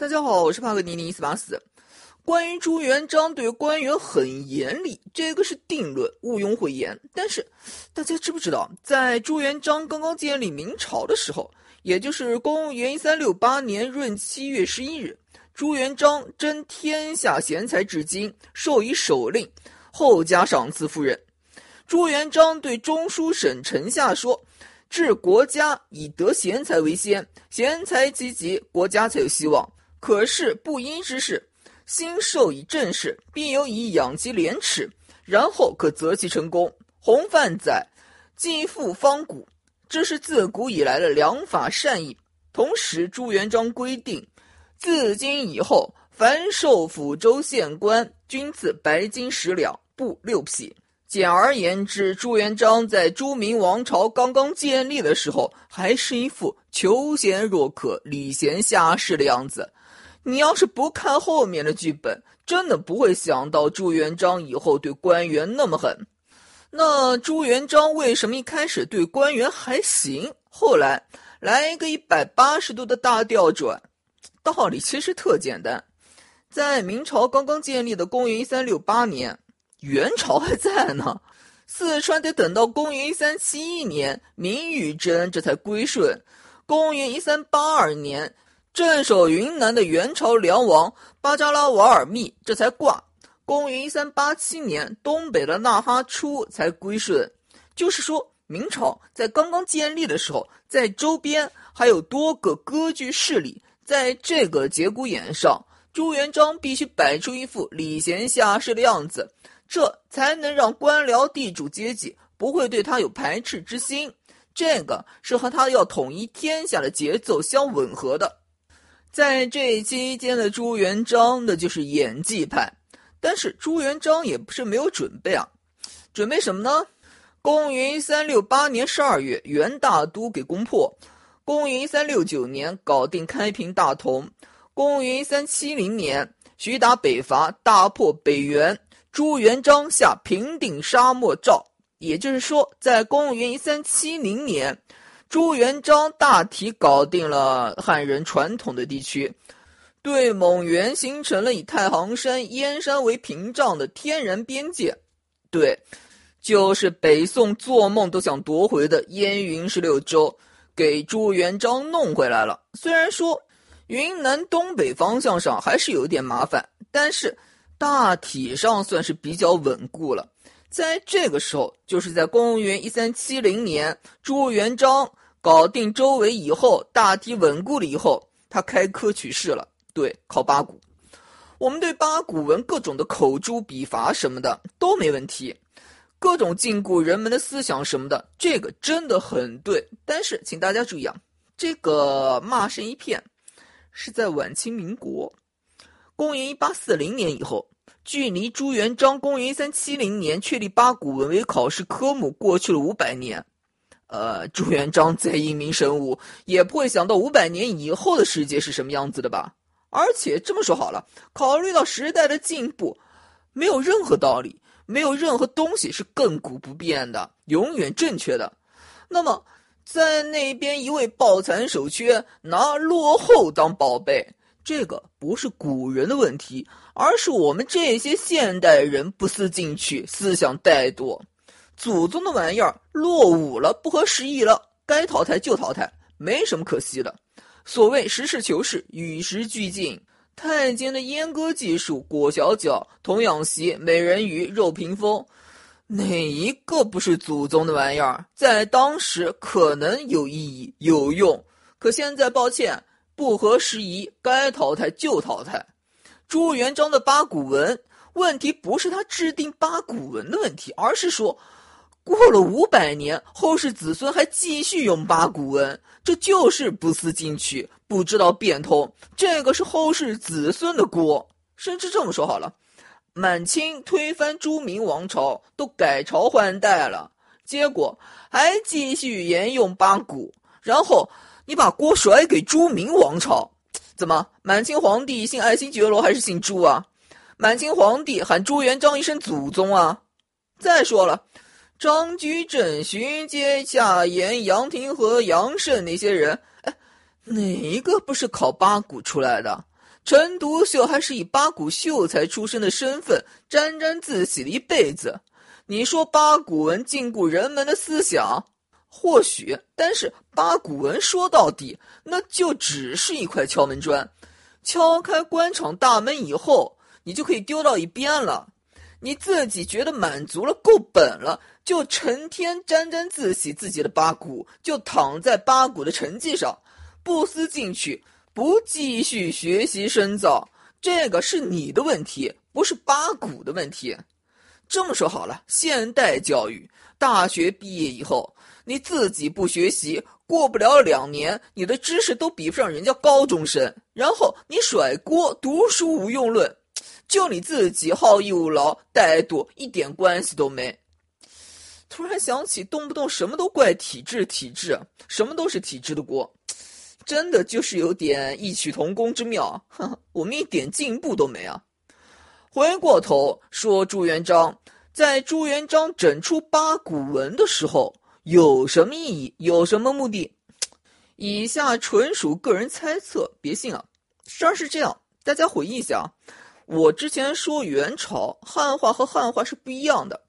大家好，我是帕格尼尼斯巴斯。关于朱元璋对官员很严厉，这个是定论，毋庸讳言。但是，大家知不知道，在朱元璋刚刚建立明朝的时候，也就是公元一三六八年闰七月十一日，朱元璋征天下贤才至今，授以首令，后加赏赐夫人。朱元璋对中书省臣下说：“治国家以得贤才为先，贤才济济，国家才有希望。”可是不因之事，兴授以正事，必有以养其廉耻，然后可择其成功。洪范载，继父方古，这是自古以来的良法善意。同时，朱元璋规定，自今以后，凡受抚州县官，均赐白金十两，布六匹。简而言之，朱元璋在朱明王朝刚刚建立的时候，还是一副求贤若渴、礼贤下士的样子。你要是不看后面的剧本，真的不会想到朱元璋以后对官员那么狠。那朱元璋为什么一开始对官员还行，后来来一个一百八十度的大调转？道理其实特简单，在明朝刚刚建立的公元一三六八年，元朝还在呢，四川得等到公元一三七一年明与真这才归顺，公元一三八二年。镇守云南的元朝梁王巴扎拉瓦尔密这才挂。公元一三八七年，东北的纳哈出才归顺。就是说，明朝在刚刚建立的时候，在周边还有多个割据势力。在这个节骨眼上，朱元璋必须摆出一副礼贤下士的样子，这才能让官僚地主阶级不会对他有排斥之心。这个是和他要统一天下的节奏相吻合的。在这期间的朱元璋，那就是演技派。但是朱元璋也不是没有准备啊，准备什么呢？公元三六八年十二月，元大都给攻破；公元三六九年，搞定开平大同；公元一三七零年，徐达北伐，大破北元。朱元璋下平定沙漠诏，也就是说，在公元一三七零年。朱元璋大体搞定了汉人传统的地区，对蒙元形成了以太行山、燕山为屏障的天然边界。对，就是北宋做梦都想夺回的燕云十六州，给朱元璋弄回来了。虽然说云南东北方向上还是有点麻烦，但是大体上算是比较稳固了。在这个时候，就是在公元一三七零年，朱元璋。搞定周围以后，大体稳固了以后，他开科取士了。对，考八股。我们对八股文各种的口诛笔伐什么的都没问题，各种禁锢人们的思想什么的，这个真的很对。但是，请大家注意啊，这个骂声一片，是在晚清民国，公元一八四零年以后，距离朱元璋公元一三七零年确立八股文为考试科目过去了五百年。呃，朱元璋再英明神武，也不会想到五百年以后的世界是什么样子的吧？而且这么说好了，考虑到时代的进步，没有任何道理，没有任何东西是亘古不变的，永远正确的。那么，在那边一味抱残守缺，拿落后当宝贝，这个不是古人的问题，而是我们这些现代人不思进取，思想怠惰。祖宗的玩意儿落伍了，不合时宜了，该淘汰就淘汰，没什么可惜的。所谓实事求是，与时俱进。太监的阉割技术，裹小脚、童养媳、美人鱼、肉屏风，哪一个不是祖宗的玩意儿？在当时可能有意义、有用，可现在抱歉，不合时宜，该淘汰就淘汰。朱元璋的八股文，问题不是他制定八股文的问题，而是说。过了五百年，后世子孙还继续用八股文，这就是不思进取，不知道变通。这个是后世子孙的锅。甚至这么说好了，满清推翻朱明王朝，都改朝换代了，结果还继续沿用八股，然后你把锅甩给朱明王朝，怎么？满清皇帝姓爱新觉罗还是姓朱啊？满清皇帝喊朱元璋一声祖宗啊？再说了。张居正、徐阶、夏言、杨廷和杨慎那些人，哎，哪一个不是考八股出来的？陈独秀还是以八股秀才出身的身份沾沾自喜了一辈子。你说八股文禁锢人们的思想，或许，但是八股文说到底，那就只是一块敲门砖。敲开官场大门以后，你就可以丢到一边了。你自己觉得满足了，够本了，就成天沾沾自喜自己的八股，就躺在八股的成绩上，不思进取，不继续学习深造。这个是你的问题，不是八股的问题。这么说好了，现代教育，大学毕业以后，你自己不学习，过不了两年，你的知识都比不上人家高中生，然后你甩锅，读书无用论。就你自己好逸恶劳、怠惰，一点关系都没。突然想起，动不动什么都怪体制，体制什么都是体制的锅，真的就是有点异曲同工之妙。我们一点进步都没啊！回过头说，朱元璋在朱元璋整出八股文的时候有什么意义？有什么目的？以下纯属个人猜测，别信啊！事儿是这样，大家回忆一下啊。我之前说元朝汉化和汉化是不一样的，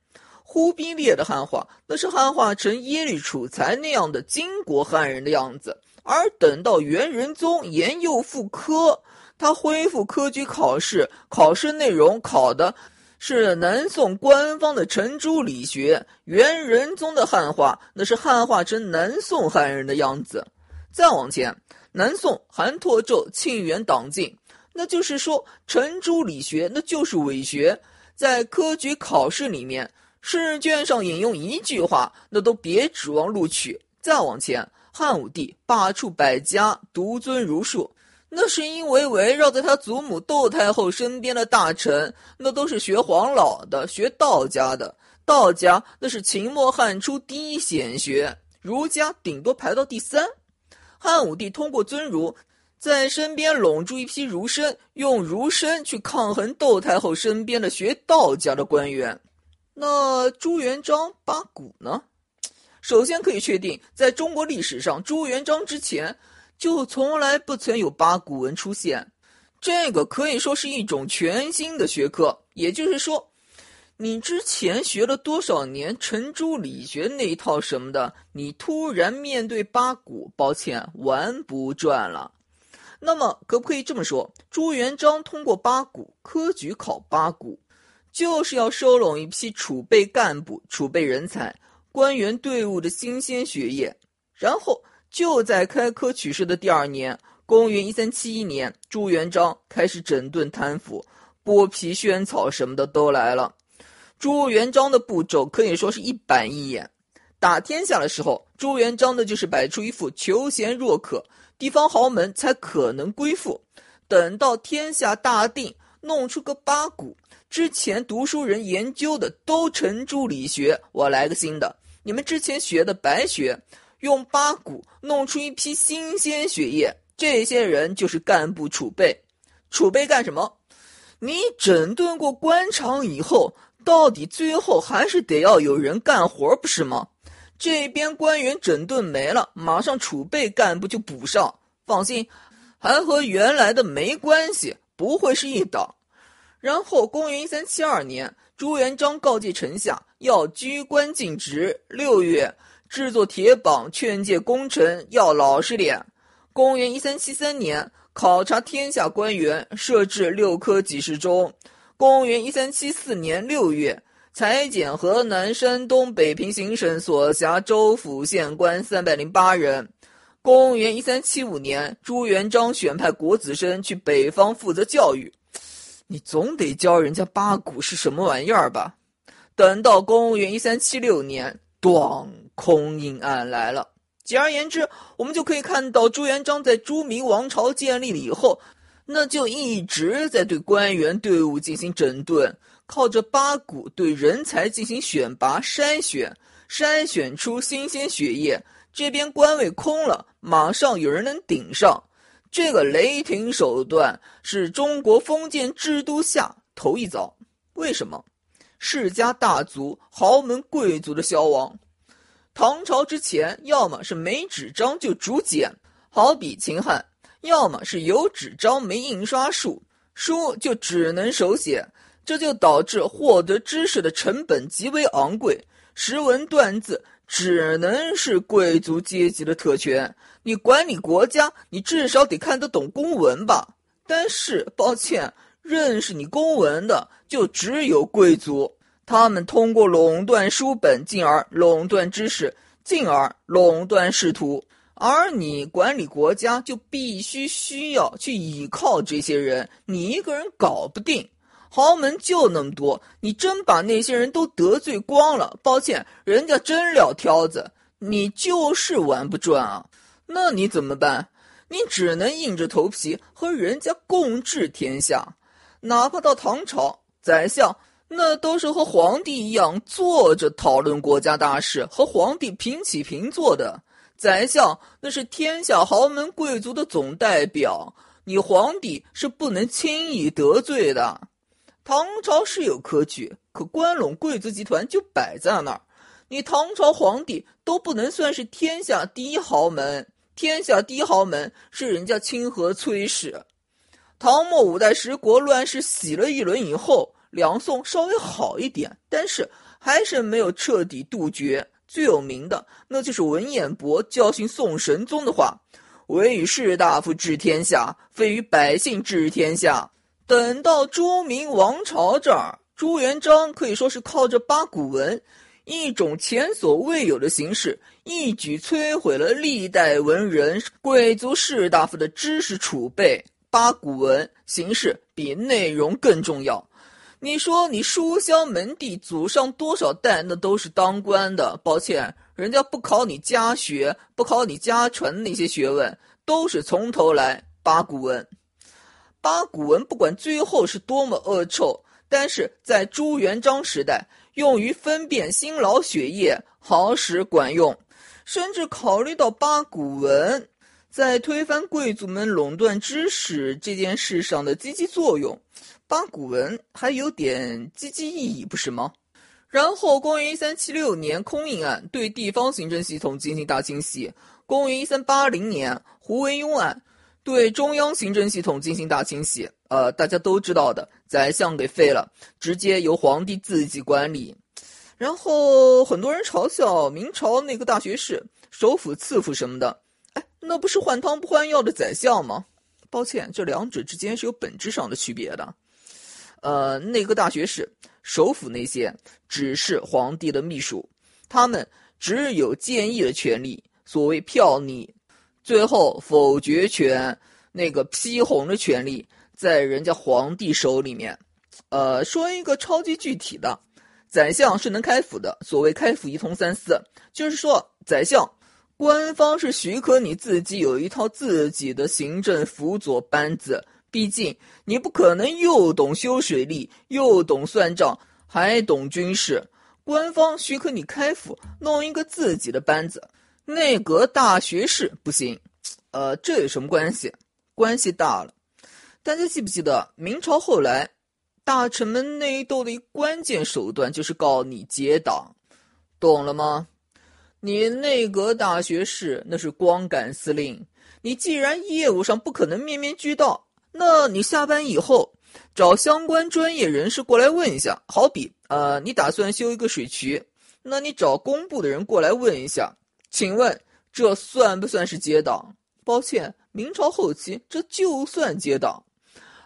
忽必烈的汉化那是汉化成耶律楚材那样的金国汉人的样子，而等到元仁宗延佑复科，他恢复科举考试，考试内容考的是南宋官方的程朱理学，元仁宗的汉化那是汉化成南宋汉人的样子。再往前，南宋韩拓胄、庆元党禁。那就是说，程朱理学那就是伪学，在科举考试里面，试卷上引用一句话，那都别指望录取。再往前，汉武帝罢黜百家，独尊儒术，那是因为围绕在他祖母窦太后身边的大臣，那都是学黄老的，学道家的。道家那是秦末汉初第一显学，儒家顶多排到第三。汉武帝通过尊儒。在身边拢住一批儒生，用儒生去抗衡窦太后身边的学道家的官员。那朱元璋八股呢？首先可以确定，在中国历史上，朱元璋之前就从来不曾有八股文出现。这个可以说是一种全新的学科。也就是说，你之前学了多少年程朱理学那一套什么的，你突然面对八股，抱歉，玩不转了。那么，可不可以这么说？朱元璋通过八股科举考八股，就是要收拢一批储备干部、储备人才、官员队伍的新鲜血液。然后就在开科取士的第二年，公元一三七一年，朱元璋开始整顿贪腐、剥皮宣草什么的都来了。朱元璋的步骤可以说是一板一眼。打天下的时候，朱元璋的就是摆出一副求贤若渴。地方豪门才可能归附。等到天下大定，弄出个八股，之前读书人研究的都程朱理学，我来个新的。你们之前学的白学，用八股弄出一批新鲜血液，这些人就是干部储备。储备干什么？你整顿过官场以后，到底最后还是得要有人干活，不是吗？这边官员整顿没了，马上储备干部就补上。放心，还和原来的没关系，不会是一党。然后，公元一三七二年，朱元璋告诫臣下要居官尽职。六月，制作铁榜，劝诫功臣要老实点。公元一三七三年，考察天下官员，设置六科给事中。公元一三七四年六月。裁减河南、山东、北平行省所辖州府县官三百零八人。公元一三七五年，朱元璋选派国子生去北方负责教育。你总得教人家八股是什么玩意儿吧？等到公元一三七六年，咣，空印案来了。简而言之，我们就可以看到，朱元璋在朱明王朝建立了以后，那就一直在对官员队伍进行整顿。靠着八股对人才进行选拔筛选，筛选出新鲜血液。这边官位空了，马上有人能顶上。这个雷霆手段是中国封建制度下头一遭。为什么？世家大族、豪门贵族的消亡。唐朝之前，要么是没纸张就竹简，好比秦汉，要么是有纸张没印刷术，书就只能手写，这就导致获得知识的成本极为昂贵。识文断字只能是贵族阶级的特权。你管理国家，你至少得看得懂公文吧？但是，抱歉，认识你公文的就只有贵族。他们通过垄断书本，进而垄断知识，进而垄断仕途。而你管理国家，就必须需要去依靠这些人。你一个人搞不定。豪门就那么多，你真把那些人都得罪光了？抱歉，人家真撂挑子，你就是玩不转啊。那你怎么办？你只能硬着头皮和人家共治天下。哪怕到唐朝，宰相那都是和皇帝一样坐着讨论国家大事，和皇帝平起平坐的。宰相那是天下豪门贵族的总代表，你皇帝是不能轻易得罪的。唐朝是有科举，可关陇贵族集团就摆在那儿。你唐朝皇帝都不能算是天下第一豪门，天下第一豪门是人家清河崔氏。唐末五代十国乱世洗了一轮以后，两宋稍微好一点，但是还是没有彻底杜绝。最有名的那就是文彦博教训宋神宗的话：“唯与士大夫治天下，非与百姓治天下。”等到朱明王朝这儿，朱元璋可以说是靠着八股文，一种前所未有的形式，一举摧毁了历代文人、贵族士大夫的知识储备。八股文形式比内容更重要。你说你书香门第，祖上多少代那都是当官的，抱歉，人家不考你家学，不考你家传那些学问，都是从头来八股文。八股文不管最后是多么恶臭，但是在朱元璋时代，用于分辨新老血液，好使管用。甚至考虑到八股文在推翻贵族们垄断知识这件事上的积极作用，八股文还有点积极意义，不是吗？然后，公元一三七六年，空印案对地方行政系统进行大清洗；公元一三八零年，胡惟庸案。对中央行政系统进行大清洗，呃，大家都知道的，宰相给废了，直接由皇帝自己管理。然后很多人嘲笑明朝那个大学士、首辅、次辅什么的，哎，那不是换汤不换药的宰相吗？抱歉，这两者之间是有本质上的区别的。呃，内阁大学士、首辅那些只是皇帝的秘书，他们只有建议的权利，所谓票拟。最后否决权，那个批红的权利在人家皇帝手里面。呃，说一个超级具体的，宰相是能开府的。所谓开府一通三司，就是说宰相官方是许可你自己有一套自己的行政辅佐班子。毕竟你不可能又懂修水利，又懂算账，还懂军事。官方许可你开府，弄一个自己的班子。内阁大学士不行，呃，这有什么关系？关系大了。大家记不记得明朝后来大臣们内斗的一关键手段就是告你结党，懂了吗？你内阁大学士那是光杆司令，你既然业务上不可能面面俱到，那你下班以后找相关专业人士过来问一下。好比呃，你打算修一个水渠，那你找工部的人过来问一下。请问这算不算是结党？抱歉，明朝后期这就算结党。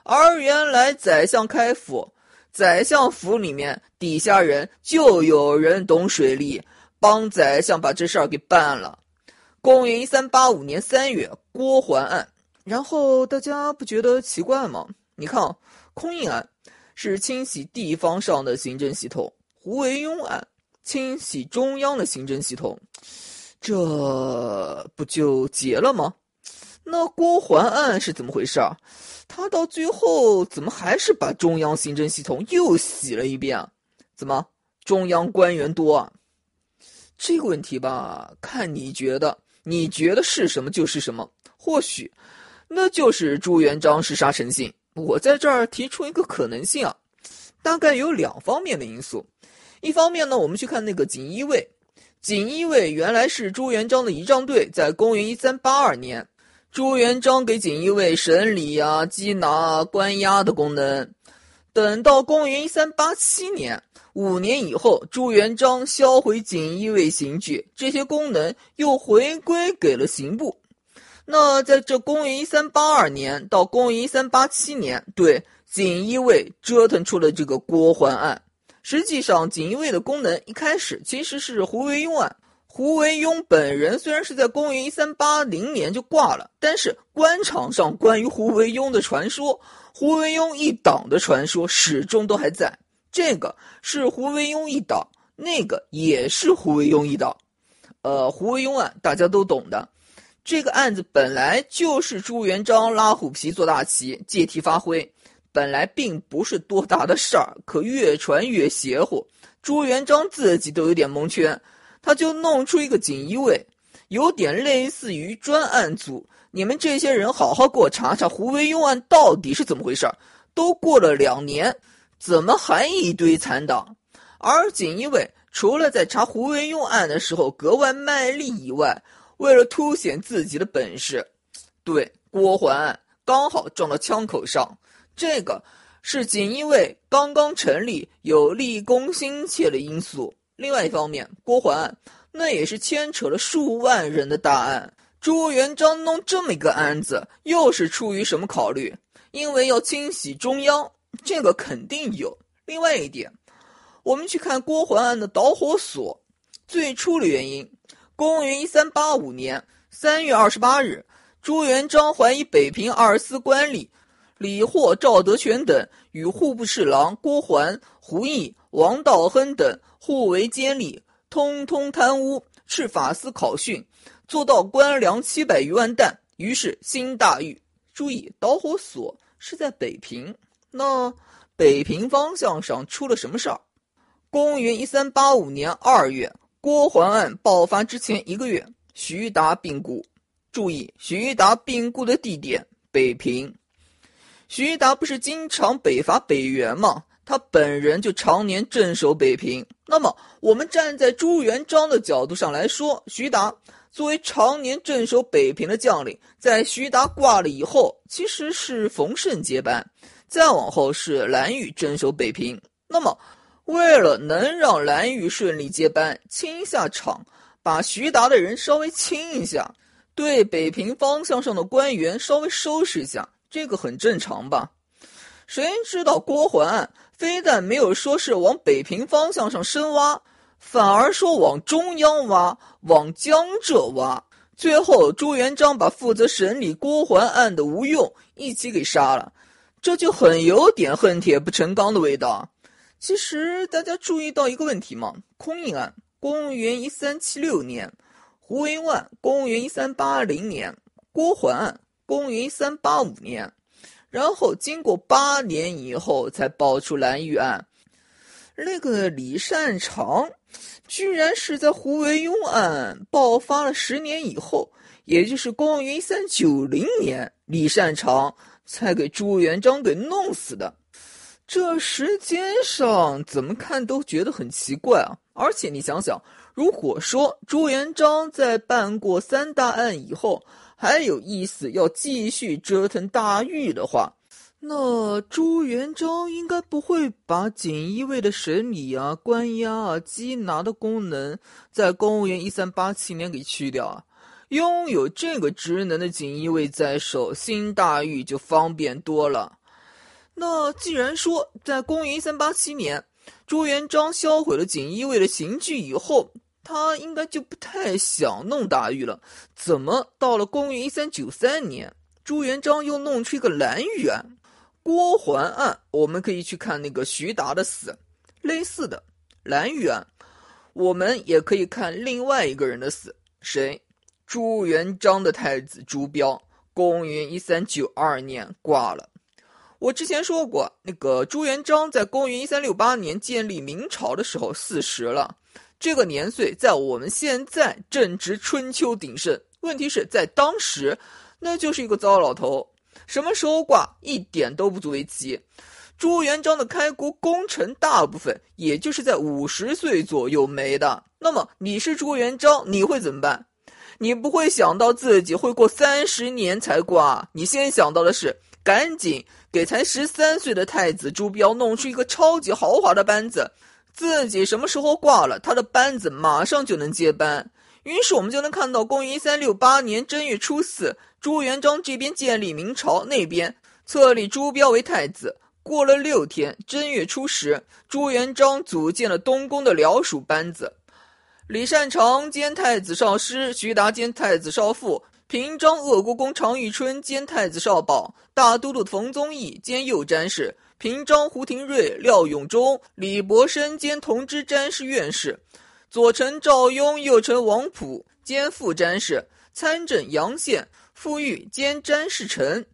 而原来宰相开府，宰相府里面底下人就有人懂水利，帮宰相把这事儿给办了。公元一三八五年三月，郭桓案。然后大家不觉得奇怪吗？你看，空印案是清洗地方上的行政系统，胡惟庸案清洗中央的行政系统。这不就结了吗？那郭桓案是怎么回事啊？他到最后怎么还是把中央行政系统又洗了一遍啊？怎么中央官员多啊？这个问题吧，看你觉得，你觉得是什么就是什么。或许那就是朱元璋是杀成性。我在这儿提出一个可能性啊，大概有两方面的因素。一方面呢，我们去看那个锦衣卫。锦衣卫原来是朱元璋的仪仗队，在公元一三八二年，朱元璋给锦衣卫审理啊、缉拿、关押的功能。等到公元一三八七年，五年以后，朱元璋销毁锦衣卫刑具，这些功能又回归给了刑部。那在这公元一三八二年到公元一三八七年，对锦衣卫折腾出了这个郭桓案。实际上，锦衣卫的功能一开始其实是胡惟庸案。胡惟庸本人虽然是在公元一三八零年就挂了，但是官场上关于胡惟庸的传说，胡惟庸一党的传说始终都还在。这个是胡惟庸一党，那个也是胡惟庸一党。呃，胡惟庸案大家都懂的。这个案子本来就是朱元璋拉虎皮做大旗，借题发挥。本来并不是多大的事儿，可越传越邪乎。朱元璋自己都有点蒙圈，他就弄出一个锦衣卫，有点类似于专案组。你们这些人好好给我查查胡惟庸案到底是怎么回事儿。都过了两年，怎么还一堆残党？而锦衣卫除了在查胡惟庸案的时候格外卖力以外，为了凸显自己的本事，对郭桓案刚好撞到枪口上。这个是锦衣卫刚刚成立，有立功心切的因素。另外一方面，郭桓案那也是牵扯了数万人的大案。朱元璋弄这么一个案子，又是出于什么考虑？因为要清洗中央，这个肯定有。另外一点，我们去看郭桓案的导火索，最初的原因，公元一三八五年三月二十八日，朱元璋怀疑北平二司官吏。李霍、赵德全等与户部侍郎郭桓、胡毅、王道亨等互为监理，通通贪污，斥法司考讯，做到官粮七百余万担。于是兴大狱。注意，导火索是在北平。那北平方向上出了什么事儿？公元一三八五年二月，郭桓案爆发之前一个月，徐达病故。注意，徐达病故的地点北平。徐达不是经常北伐北元吗？他本人就常年镇守北平。那么，我们站在朱元璋的角度上来说，徐达作为常年镇守北平的将领，在徐达挂了以后，其实是冯胜接班，再往后是蓝玉镇守北平。那么，为了能让蓝玉顺利接班，清一下场，把徐达的人稍微清一下，对北平方向上的官员稍微收拾一下。这个很正常吧？谁知道郭桓案非但没有说是往北平方向上深挖，反而说往中央挖，往江浙挖。最后朱元璋把负责审理郭桓案的吴用一起给杀了，这就很有点恨铁不成钢的味道。其实大家注意到一个问题吗？空印案，公元一三七六年；胡惟庸，公元一三八零年；郭桓案。公元三八五年，然后经过八年以后才爆出蓝玉案。那个李善长，居然是在胡惟庸案爆发了十年以后，也就是公元三九零年，李善长才给朱元璋给弄死的。这时间上怎么看都觉得很奇怪啊！而且你想想，如果说朱元璋在办过三大案以后，还有意思，要继续折腾大狱的话，那朱元璋应该不会把锦衣卫的审理啊、关押啊、缉拿的功能在公元一三八七年给去掉啊。拥有这个职能的锦衣卫在手，新大狱就方便多了。那既然说在公元一三八七年，朱元璋销毁了锦衣卫的刑具以后，他应该就不太想弄大狱了，怎么到了公元一三九三年，朱元璋又弄出一个蓝玉案、郭桓案？我们可以去看那个徐达的死，类似的蓝玉案，我们也可以看另外一个人的死，谁？朱元璋的太子朱标，公元一三九二年挂了。我之前说过，那个朱元璋在公元一三六八年建立明朝的时候四十了。这个年岁在我们现在正值春秋鼎盛，问题是在当时，那就是一个糟老头。什么时候挂一点都不足为奇。朱元璋的开国功臣大部分也就是在五十岁左右没的。那么你是朱元璋，你会怎么办？你不会想到自己会过三十年才挂，你先想到的是赶紧给才十三岁的太子朱标弄出一个超级豪华的班子，自己什么时候挂了，他的班子马上就能接班。于是我们就能看到，公元一三六八年正月初四，朱元璋这边建立明朝，那边册立朱标为太子。过了六天，正月初十，朱元璋组建了东宫的僚属班子。李善长兼太子少师，徐达兼太子少傅，平章鄂国公常遇春兼太子少保，大都督冯宗义兼右詹事，平章胡廷瑞、廖永忠、李伯升兼同知詹事院士，左丞赵雍、右丞王溥兼副詹事，参政杨宪、傅玉兼詹事丞，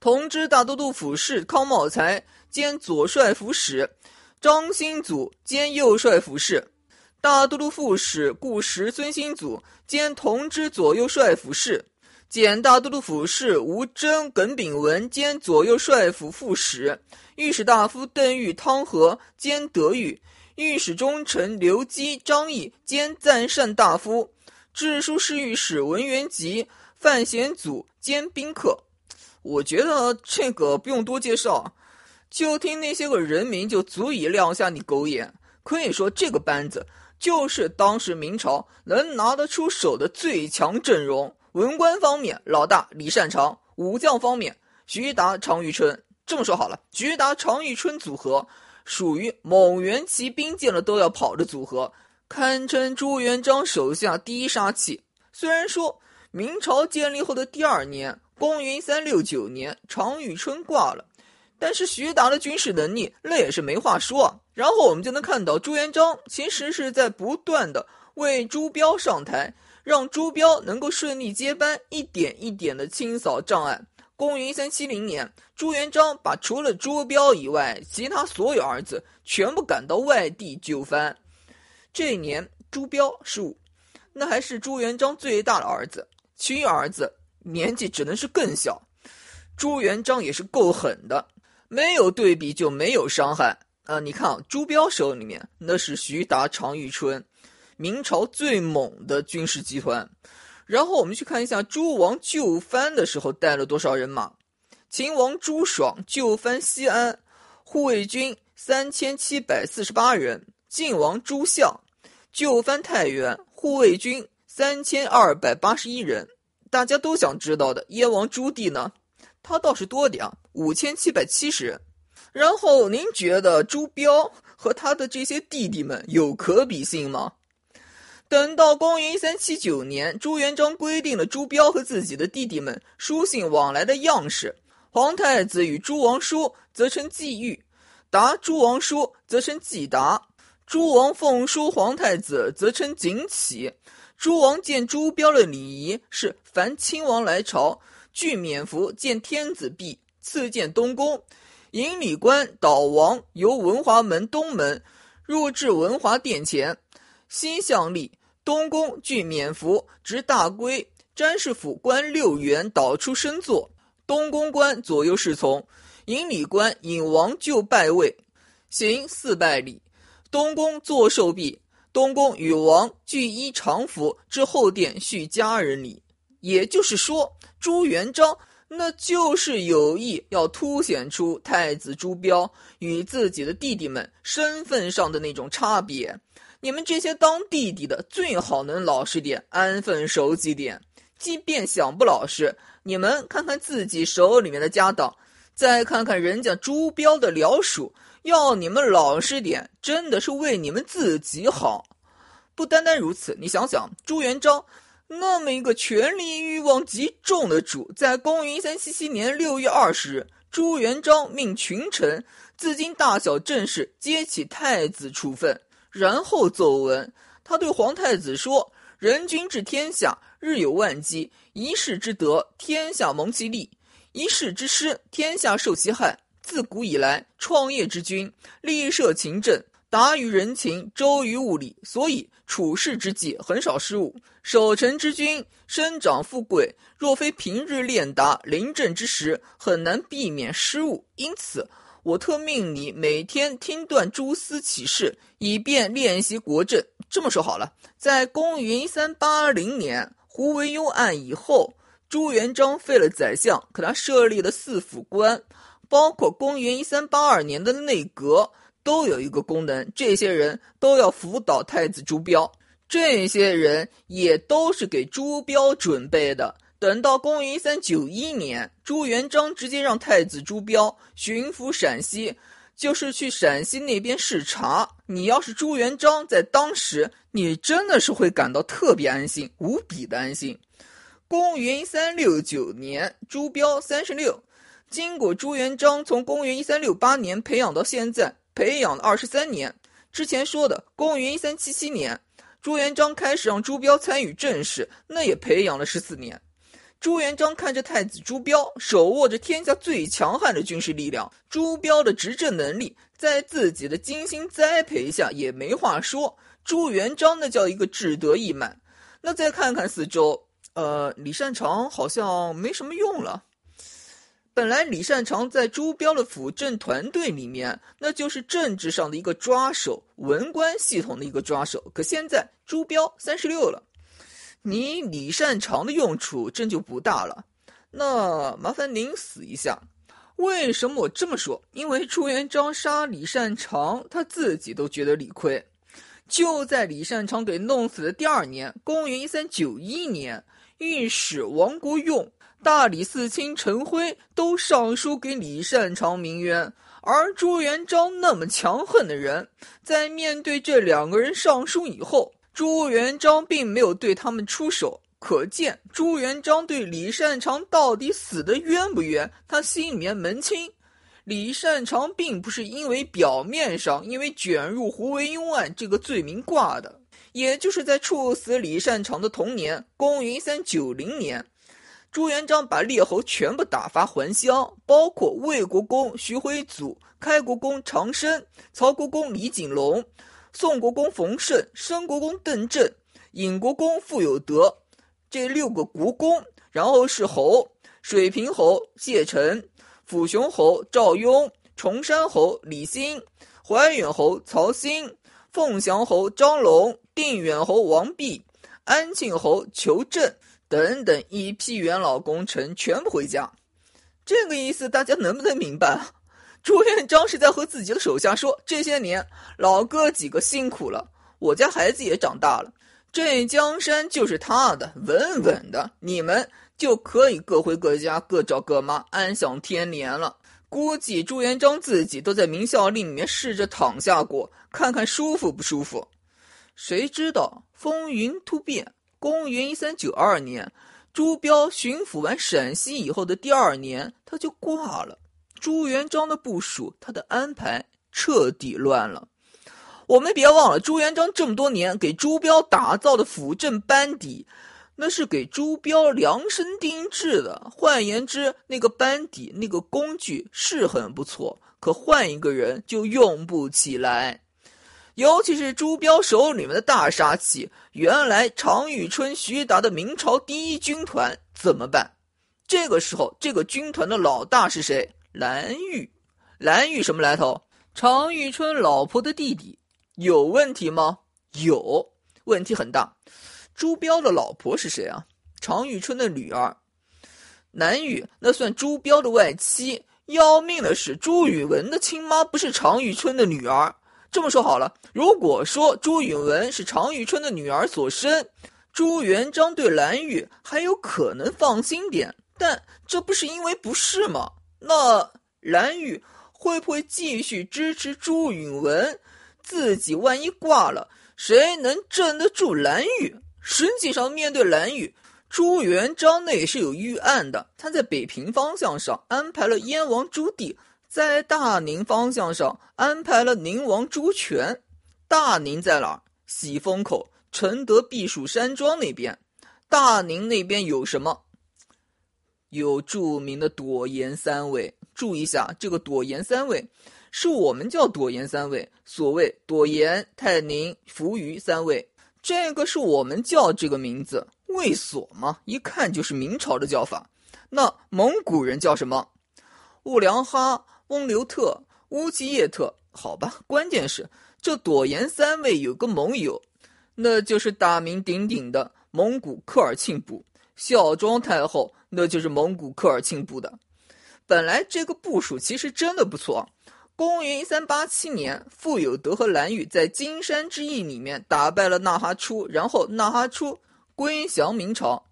同知大都督府事康茂才兼左帅府使，张兴祖兼右帅府事。大都督副使顾时、孙兴祖兼同知左右帅府事，检大都督府事吴征、耿炳文兼左右帅府副使，御史大夫邓玉、汤和兼德育，御史中丞刘基、张毅兼赞善大夫，治书侍御史文元吉、范贤祖兼宾客。我觉得这个不用多介绍，就听那些个人名就足以亮瞎你狗眼。可以说这个班子。就是当时明朝能拿得出手的最强阵容。文官方面，老大李善长；武将方面，徐达、常遇春。这么说好了，徐达、常遇春组合属于蒙元骑兵见了都要跑的组合，堪称朱元璋手下第一杀器。虽然说明朝建立后的第二年，公元三六九年，常遇春挂了。但是徐达的军事能力那也是没话说。然后我们就能看到朱元璋其实是在不断的为朱标上台，让朱标能够顺利接班，一点一点的清扫障碍。公元一三七零年，朱元璋把除了朱标以外其他所有儿子全部赶到外地就藩。这一年朱标十五，那还是朱元璋最大的儿子，其余儿子年纪只能是更小。朱元璋也是够狠的。没有对比就没有伤害啊！你看啊，朱标手里面那是徐达、常遇春，明朝最猛的军事集团。然后我们去看一下诸王救藩的时候带了多少人马。秦王朱爽救藩西安，护卫军三千七百四十八人；晋王朱相救藩太原，护卫军三千二百八十一人。大家都想知道的，燕王朱棣呢？他倒是多点，五千七百七十人。然后您觉得朱标和他的这些弟弟们有可比性吗？等到公元一三七九年，朱元璋规定了朱标和自己的弟弟们书信往来的样式：皇太子与诸王书，则称季玉；答诸王书，则称季达；诸王奉书皇太子，则称景启；诸王见朱标的礼仪是：凡亲王来朝。具冕服见天子壁，赐见东宫。引礼官导王由文华门东门入至文华殿前，心向立。东宫具冕服，执大圭。詹事府官六员导出升座。东宫官左右侍从。引礼官引王就拜位，行四拜礼。东宫坐受毕。东宫与王俱衣常服，之后殿叙家人礼。也就是说。朱元璋那就是有意要凸显出太子朱标与自己的弟弟们身份上的那种差别。你们这些当弟弟的最好能老实点，安分守己点。即便想不老实，你们看看自己手里面的家当，再看看人家朱标的僚属，要你们老实点，真的是为你们自己好。不单单如此，你想想朱元璋。那么一个权力欲望极重的主，在公元一三七七年六月二十日，朱元璋命群臣自今大小政事皆起太子处分，然后奏文，他对皇太子说：“人君治天下，日有万机，一世之德，天下蒙其利；一世之失，天下受其害。自古以来，创业之君，立设勤政。”达于人情，周于物理，所以处世之际很少失误。守成之君生长富贵，若非平日练达临阵之时，很难避免失误。因此，我特命你每天听断蛛丝启示，以便练习国政。这么说好了，在公元一三八零年，胡惟庸案以后，朱元璋废了宰相，可他设立了四府官，包括公元一三八二年的内阁，都有一个功能，这些人都要辅导太子朱标，这些人也都是给朱标准备的。等到公元一三九一年，朱元璋直接让太子朱标巡抚陕西，就是去陕西那边视察。你要是朱元璋在当时，你真的是会感到特别安心，无比的安心。公元一三六九年，朱标三十六，经过朱元璋从公元一三六八年培养到现在，培养了二十三年。之前说的公元一三七七年，朱元璋开始让朱标参与政事，那也培养了十四年。朱元璋看着太子朱标手握着天下最强悍的军事力量，朱标的执政能力在自己的精心栽培下也没话说。朱元璋那叫一个志得意满。那再看看四周，呃，李善长好像没什么用了。本来李善长在朱标的辅政团队里面，那就是政治上的一个抓手，文官系统的一个抓手。可现在朱标三十六了。你李善长的用处真就不大了，那麻烦您死一下。为什么我这么说？因为朱元璋杀李善长，他自己都觉得理亏。就在李善长给弄死的第二年，公元一三九一年，御史王国用、大理寺卿陈辉都上书给李善长鸣冤。而朱元璋那么强横的人，在面对这两个人上书以后。朱元璋并没有对他们出手，可见朱元璋对李善长到底死的冤不冤，他心里面门清。李善长并不是因为表面上因为卷入胡惟庸案这个罪名挂的，也就是在处死李善长的同年，公元三九零年，朱元璋把列侯全部打发还乡，包括魏国公徐辉祖、开国公长生、曹国公李景隆。宋国公冯胜、申国公邓正、尹国公傅有德，这六个国公，然后是侯：水平侯谢成、抚雄侯赵雍、崇山侯李兴、怀远侯曹兴、凤翔侯张龙、定远侯王弼、安庆侯裘正等等一批元老功臣全部回家。这个意思大家能不能明白？朱元璋是在和自己的手下说：“这些年，老哥几个辛苦了，我家孩子也长大了，这江山就是他的，稳稳的，你们就可以各回各家，各找各妈，安享天年了。”估计朱元璋自己都在明孝陵里面试着躺下过，看看舒服不舒服。谁知道风云突变，公元一三九二年，朱标巡抚完陕西以后的第二年，他就挂了。朱元璋的部署，他的安排彻底乱了。我们别忘了，朱元璋这么多年给朱标打造的辅政班底，那是给朱标量身定制的。换言之，那个班底、那个工具是很不错，可换一个人就用不起来。尤其是朱标手里面的大杀器，原来常遇春、徐达的明朝第一军团怎么办？这个时候，这个军团的老大是谁？蓝玉，蓝玉什么来头？常遇春老婆的弟弟，有问题吗？有问题很大。朱标的老婆是谁啊？常遇春的女儿，蓝玉那算朱标的外妻。要命的是，朱允文的亲妈不是常遇春的女儿。这么说好了，如果说朱允文是常遇春的女儿所生，朱元璋对蓝玉还有可能放心点。但这不是因为不是吗？那蓝玉会不会继续支持朱允文？自己万一挂了，谁能镇得住蓝玉？实际上，面对蓝玉，朱元璋那也是有预案的。他在北平方向上安排了燕王朱棣，在大宁方向上安排了宁王朱权。大宁在哪儿？喜峰口、承德避暑山庄那边。大宁那边有什么？有著名的朵颜三位，注意一下，这个朵颜三位是我们叫朵颜三位，所谓朵颜、泰宁、扶余三位，这个是我们叫这个名字。卫所嘛，一看就是明朝的叫法。那蒙古人叫什么？兀良哈、翁留特、乌齐叶特。好吧，关键是这朵颜三位有个盟友，那就是大名鼎鼎的蒙古科尔沁部，孝庄太后那就是蒙古科尔沁部的。本来这个部署其实真的不错。公元一三八七年，傅有德和蓝玉在金山之役里面打败了纳哈出，然后纳哈出归降明朝。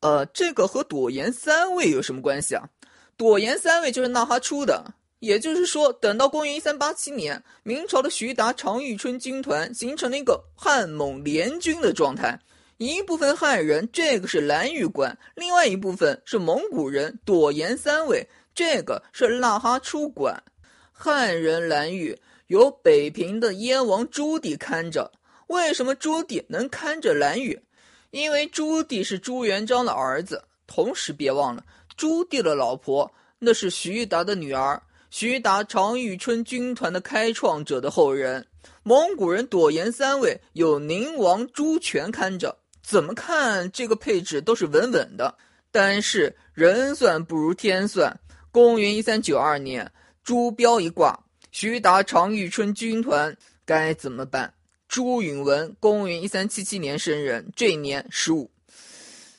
呃，这个和朵颜三位有什么关系啊？朵颜三位就是纳哈出的。也就是说，等到公元一三八七年，明朝的徐达、常遇春军团形成了一个汉蒙联军的状态。一部分汉人，这个是蓝玉关；另外一部分是蒙古人，朵颜三位，这个是纳哈出关。汉人蓝玉由北平的燕王朱棣看着。为什么朱棣能看着蓝玉？因为朱棣是朱元璋的儿子。同时，别忘了朱棣的老婆那是徐达的女儿。徐达常遇春军团的开创者的后人，蒙古人朵颜三位有宁王朱权看着，怎么看这个配置都是稳稳的。但是人算不如天算，公元一三九二年，朱标一挂，徐达常遇春军团该怎么办？朱允文，公元一三七七年生人，这一年十五，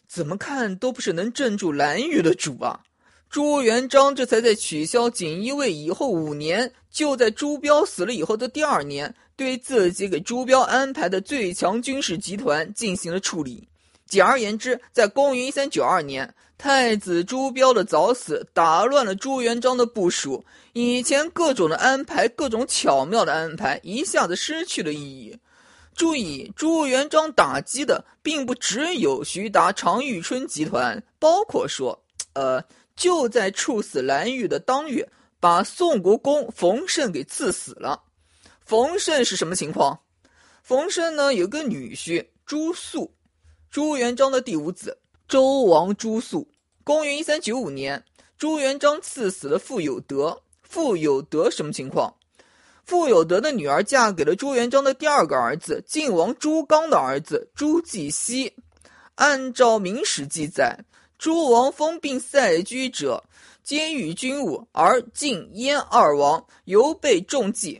怎么看都不是能镇住蓝玉的主啊！朱元璋这才在取消锦衣卫以后五年，就在朱标死了以后的第二年，对自己给朱标安排的最强军事集团进行了处理。简而言之，在公元一三九二年，太子朱标的早死打乱了朱元璋的部署，以前各种的安排、各种巧妙的安排一下子失去了意义。注意，朱元璋打击的并不只有徐达、常遇春集团，包括说，呃。就在处死蓝玉的当月，把宋国公冯胜给赐死了。冯胜是什么情况？冯胜呢有个女婿朱肃，朱元璋的第五子，周王朱肃。公元一三九五年，朱元璋赐死了傅有德。傅有德什么情况？傅有德的女儿嫁给了朱元璋的第二个儿子晋王朱刚的儿子朱继熙。按照明史记载。诸王封并塞居者，皆遇军务，而晋燕二王尤被重记。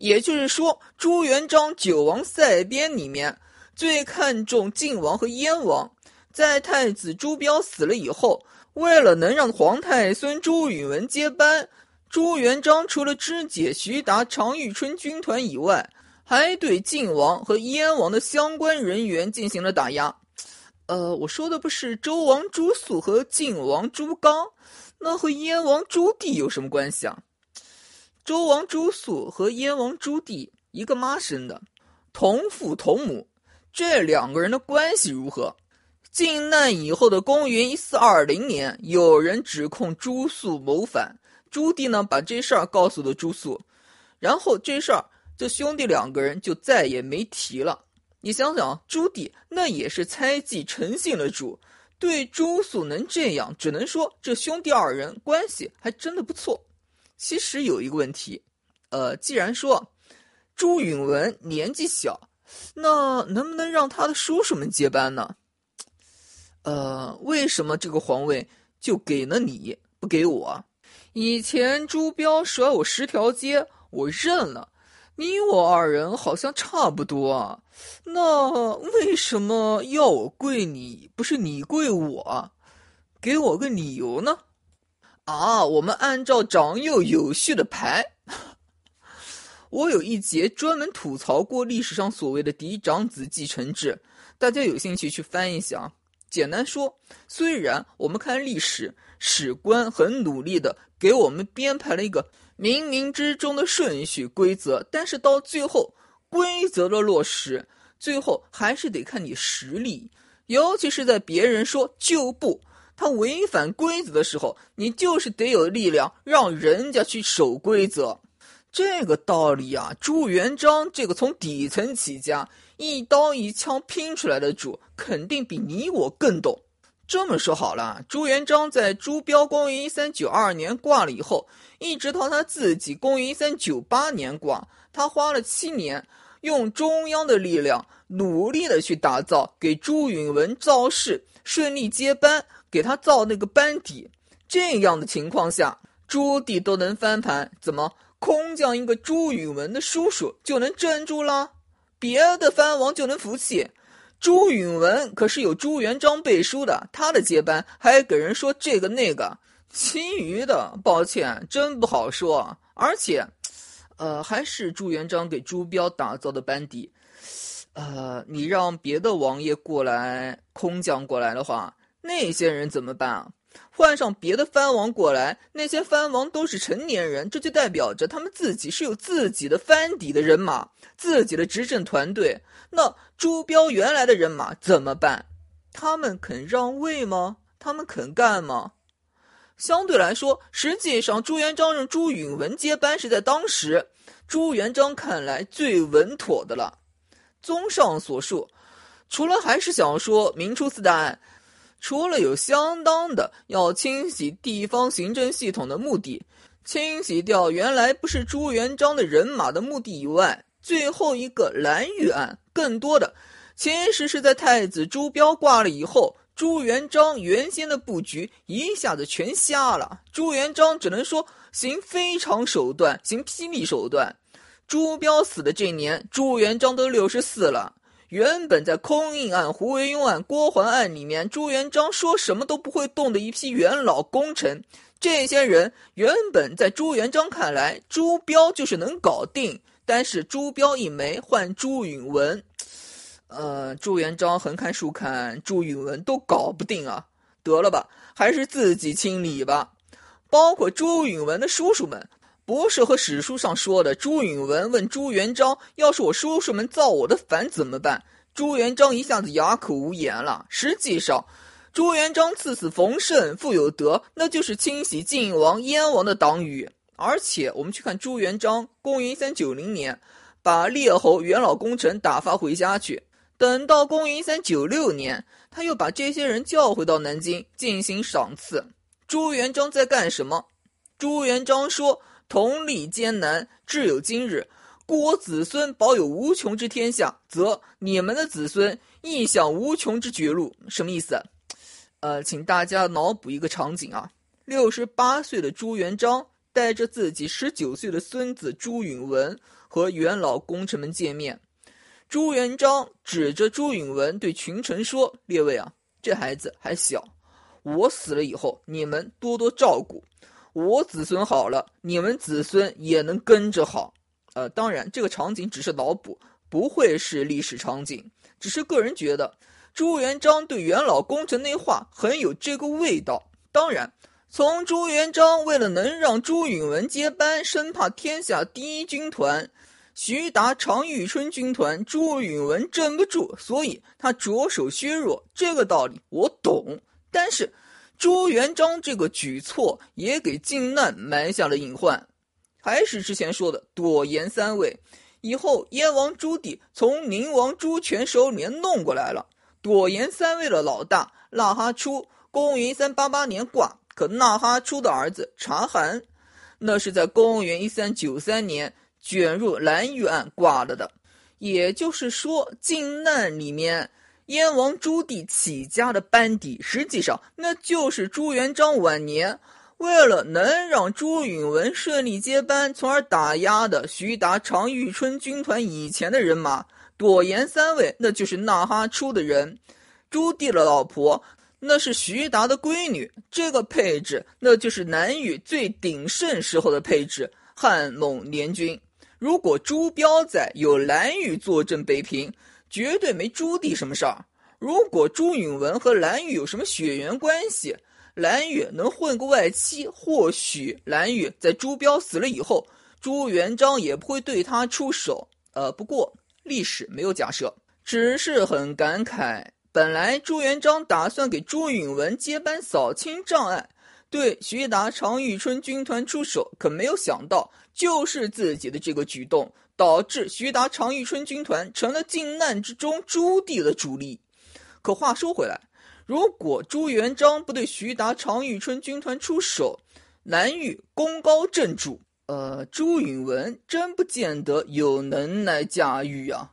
也就是说，朱元璋九王塞边里面最看重晋王和燕王。在太子朱标死了以后，为了能让皇太孙朱允文接班，朱元璋除了肢解徐达、常遇春军团以外，还对晋王和燕王的相关人员进行了打压。呃，我说的不是周王朱肃和晋王朱刚，那和燕王朱棣有什么关系啊？周王朱肃和燕王朱棣一个妈生的，同父同母，这两个人的关系如何？靖难以后的公元一四二零年，有人指控朱肃谋反，朱棣呢把这事儿告诉了朱肃，然后这事儿这兄弟两个人就再也没提了。你想想，朱棣那也是猜忌诚信的主，对朱肃能这样，只能说这兄弟二人关系还真的不错。其实有一个问题，呃，既然说朱允文年纪小，那能不能让他的叔叔们接班呢？呃，为什么这个皇位就给了你，不给我？以前朱标甩我十条街，我认了。你我二人好像差不多啊，那为什么要我跪你，不是你跪我？给我个理由呢？啊，我们按照长幼有序的排。我有一节专门吐槽过历史上所谓的嫡长子继承制，大家有兴趣去翻一下。简单说，虽然我们看历史，史官很努力的给我们编排了一个。冥冥之中的顺序规则，但是到最后规则的落实，最后还是得看你实力。尤其是在别人说就不，他违反规则的时候，你就是得有力量让人家去守规则。这个道理啊，朱元璋这个从底层起家，一刀一枪拼出来的主，肯定比你我更懂。这么说好了，朱元璋在朱标公元一三九二年挂了以后，一直到他自己公元一三九八年挂，他花了七年，用中央的力量努力的去打造，给朱允文造势，顺利接班，给他造那个班底。这样的情况下，朱棣都能翻盘，怎么空降一个朱允文的叔叔就能镇住了？别的藩王就能服气？朱允文可是有朱元璋背书的，他的接班还给人说这个那个。其余的，抱歉，真不好说。而且，呃，还是朱元璋给朱标打造的班底。呃，你让别的王爷过来，空降过来的话，那些人怎么办啊？换上别的藩王过来，那些藩王都是成年人，这就代表着他们自己是有自己的藩邸的人马，自己的执政团队。那朱标原来的人马怎么办？他们肯让位吗？他们肯干吗？相对来说，实际上朱元璋让朱允文接班是在当时朱元璋看来最稳妥的了。综上所述，除了还是想说明初四大案，除了有相当的要清洗地方行政系统的目的，清洗掉原来不是朱元璋的人马的目的以外，最后一个蓝玉案，更多的其实是在太子朱标挂了以后。朱元璋原先的布局一下子全瞎了，朱元璋只能说行非常手段，行霹雳手段。朱标死的这年，朱元璋都六十四了。原本在空印案、胡惟庸案、郭桓案里面，朱元璋说什么都不会动的一批元老功臣，这些人原本在朱元璋看来，朱标就是能搞定。但是朱标一枚，换朱允文。呃，朱元璋横看竖看，朱允文都搞不定啊！得了吧，还是自己清理吧。包括朱允文的叔叔们，不是和史书上说的，朱允文问朱元璋：“要是我叔叔们造我的反怎么办？”朱元璋一下子哑口无言了。实际上，朱元璋赐死冯胜，傅有德，那就是清洗晋王、燕王的党羽。而且，我们去看朱元璋，公元三九零年，把列侯、元老功臣打发回家去。等到公元三九六年，他又把这些人叫回到南京进行赏赐。朱元璋在干什么？朱元璋说：“同历艰难，至有今日。故我子孙保有无穷之天下，则你们的子孙亦享无穷之绝路。”什么意思？呃，请大家脑补一个场景啊：六十八岁的朱元璋带着自己十九岁的孙子朱允文和元老功臣们见面。朱元璋指着朱允文对群臣说：“列位啊，这孩子还小，我死了以后，你们多多照顾。我子孙好了，你们子孙也能跟着好。呃，当然，这个场景只是脑补，不会是历史场景。只是个人觉得，朱元璋对元老功臣那话很有这个味道。当然，从朱元璋为了能让朱允文接班，生怕天下第一军团。”徐达、常遇春军团，朱允文镇不住，所以他着手削弱。这个道理我懂，但是朱元璋这个举措也给靖难埋下了隐患。还是之前说的朵颜三位，以后燕王朱棣从宁王朱权手里面弄过来了。朵颜三位的老大纳哈出，公元一三八八年挂，可纳哈出的儿子察罕，那是在公元一三九三年。卷入蓝玉案挂了的，也就是说，靖难里面燕王朱棣起家的班底，实际上那就是朱元璋晚年为了能让朱允文顺利接班，从而打压的徐达、常遇春军团以前的人马。朵颜三位，那就是纳哈出的人。朱棣的老婆，那是徐达的闺女。这个配置，那就是南域最鼎盛时候的配置——汉蒙联军。如果朱标在，有蓝玉坐镇北平，绝对没朱棣什么事儿。如果朱允文和蓝玉有什么血缘关系，蓝玉能混个外戚，或许蓝玉在朱标死了以后，朱元璋也不会对他出手。呃，不过历史没有假设，只是很感慨。本来朱元璋打算给朱允文接班扫清障碍。对徐达、常遇春军团出手，可没有想到，就是自己的这个举动，导致徐达、常遇春军团成了靖难之中朱棣的主力。可话说回来，如果朱元璋不对徐达、常遇春军团出手，南域功高震主，呃，朱允文真不见得有能耐驾驭啊。